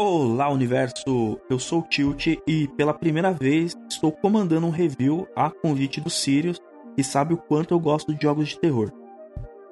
Olá, universo! Eu sou o Tilt e pela primeira vez estou comandando um review a convite do Sirius, que sabe o quanto eu gosto de jogos de terror.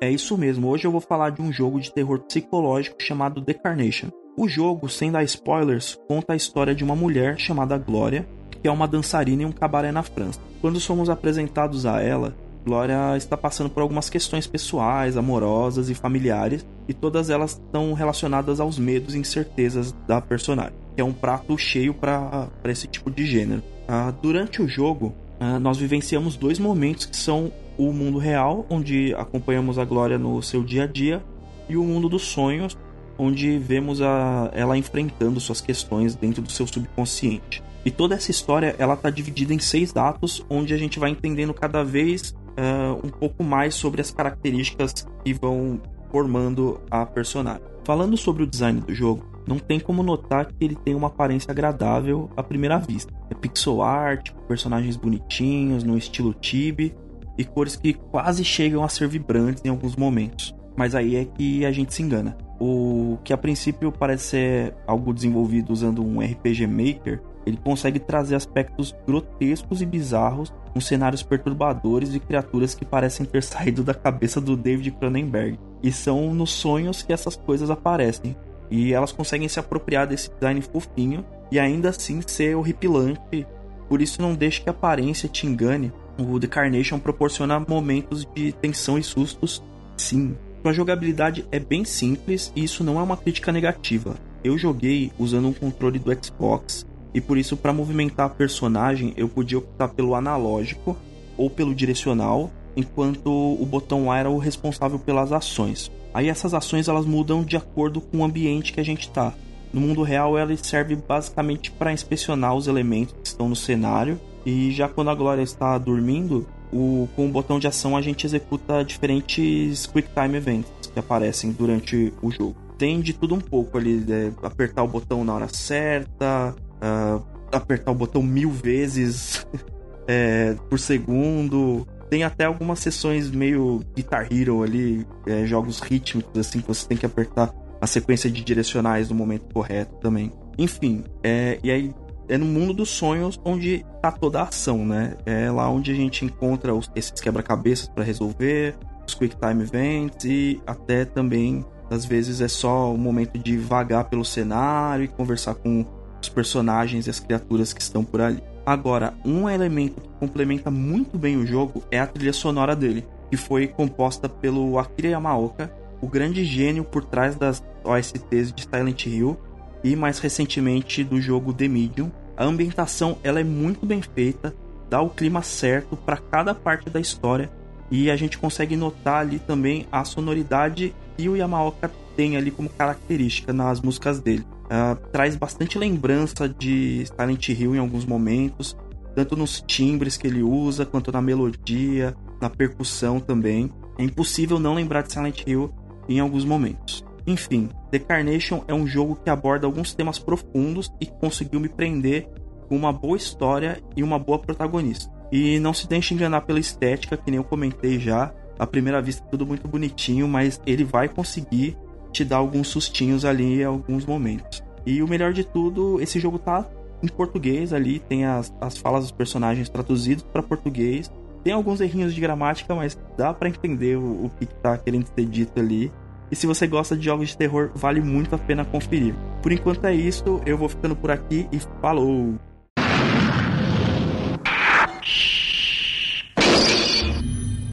É isso mesmo, hoje eu vou falar de um jogo de terror psicológico chamado The Carnation. O jogo, sem dar spoilers, conta a história de uma mulher chamada Glória, que é uma dançarina em um cabaré na França. Quando somos apresentados a ela, Glória está passando por algumas questões pessoais, amorosas e familiares, e todas elas estão relacionadas aos medos e incertezas da personagem, que é um prato cheio para esse tipo de gênero. Uh, durante o jogo, uh, nós vivenciamos dois momentos que são o mundo real, onde acompanhamos a Glória no seu dia a dia, e o mundo dos sonhos, onde vemos a, ela enfrentando suas questões dentro do seu subconsciente. E toda essa história ela está dividida em seis atos, onde a gente vai entendendo cada vez uh, um pouco mais sobre as características que vão formando a personagem. Falando sobre o design do jogo, não tem como notar que ele tem uma aparência agradável à primeira vista. É pixel art, personagens bonitinhos, no estilo tibi e cores que quase chegam a ser vibrantes em alguns momentos. Mas aí é que a gente se engana. O que a princípio parece ser algo desenvolvido usando um RPG Maker, ele consegue trazer aspectos grotescos e bizarros com cenários perturbadores e criaturas que parecem ter saído da cabeça do David Cronenberg. E são nos sonhos que essas coisas aparecem. E elas conseguem se apropriar desse design fofinho e ainda assim ser horripilante. Por isso não deixe que a aparência te engane. O The Carnation proporciona momentos de tensão e sustos, sim. Sua jogabilidade é bem simples e isso não é uma crítica negativa. Eu joguei usando um controle do Xbox e por isso para movimentar a personagem eu podia optar pelo analógico ou pelo direcional, enquanto o botão A era o responsável pelas ações. Aí essas ações elas mudam de acordo com o ambiente que a gente está. No mundo real ela serve basicamente para inspecionar os elementos que estão no cenário e já quando a Glória está dormindo, o, com o botão de ação a gente executa diferentes Quick Time Events que aparecem durante o jogo. Tem de tudo um pouco ali, é, apertar o botão na hora certa, uh, apertar o botão mil vezes é, por segundo. Tem até algumas sessões meio Guitar Hero ali, é, jogos rítmicos, assim, que você tem que apertar a sequência de direcionais no momento correto também. Enfim, é, e aí é no mundo dos sonhos onde tá toda a ação, né? É lá onde a gente encontra os, esses quebra-cabeças para resolver, os quick time events e até também às vezes é só o momento de vagar pelo cenário e conversar com os personagens e as criaturas que estão por ali. Agora, um elemento que complementa muito bem o jogo é a trilha sonora dele, que foi composta pelo Akira Yamaoka, o grande gênio por trás das OSTs de Silent Hill e mais recentemente do jogo The Medium. A ambientação ela é muito bem feita, dá o clima certo para cada parte da história e a gente consegue notar ali também a sonoridade que o Yamaoka tem ali como característica nas músicas dele. Uh, traz bastante lembrança de Silent Hill em alguns momentos, tanto nos timbres que ele usa, quanto na melodia, na percussão também. É impossível não lembrar de Silent Hill em alguns momentos. Enfim, The Carnation é um jogo que aborda alguns temas profundos e conseguiu me prender com uma boa história e uma boa protagonista. E não se deixe enganar pela estética, que nem eu comentei já. À primeira vista, tudo muito bonitinho, mas ele vai conseguir te dar alguns sustinhos ali em alguns momentos. E o melhor de tudo, esse jogo tá em português ali, tem as, as falas dos personagens traduzidos para português. Tem alguns errinhos de gramática, mas dá para entender o, o que tá querendo ser dito ali. E se você gosta de jogos de terror, vale muito a pena conferir. Por enquanto é isso, eu vou ficando por aqui e falou!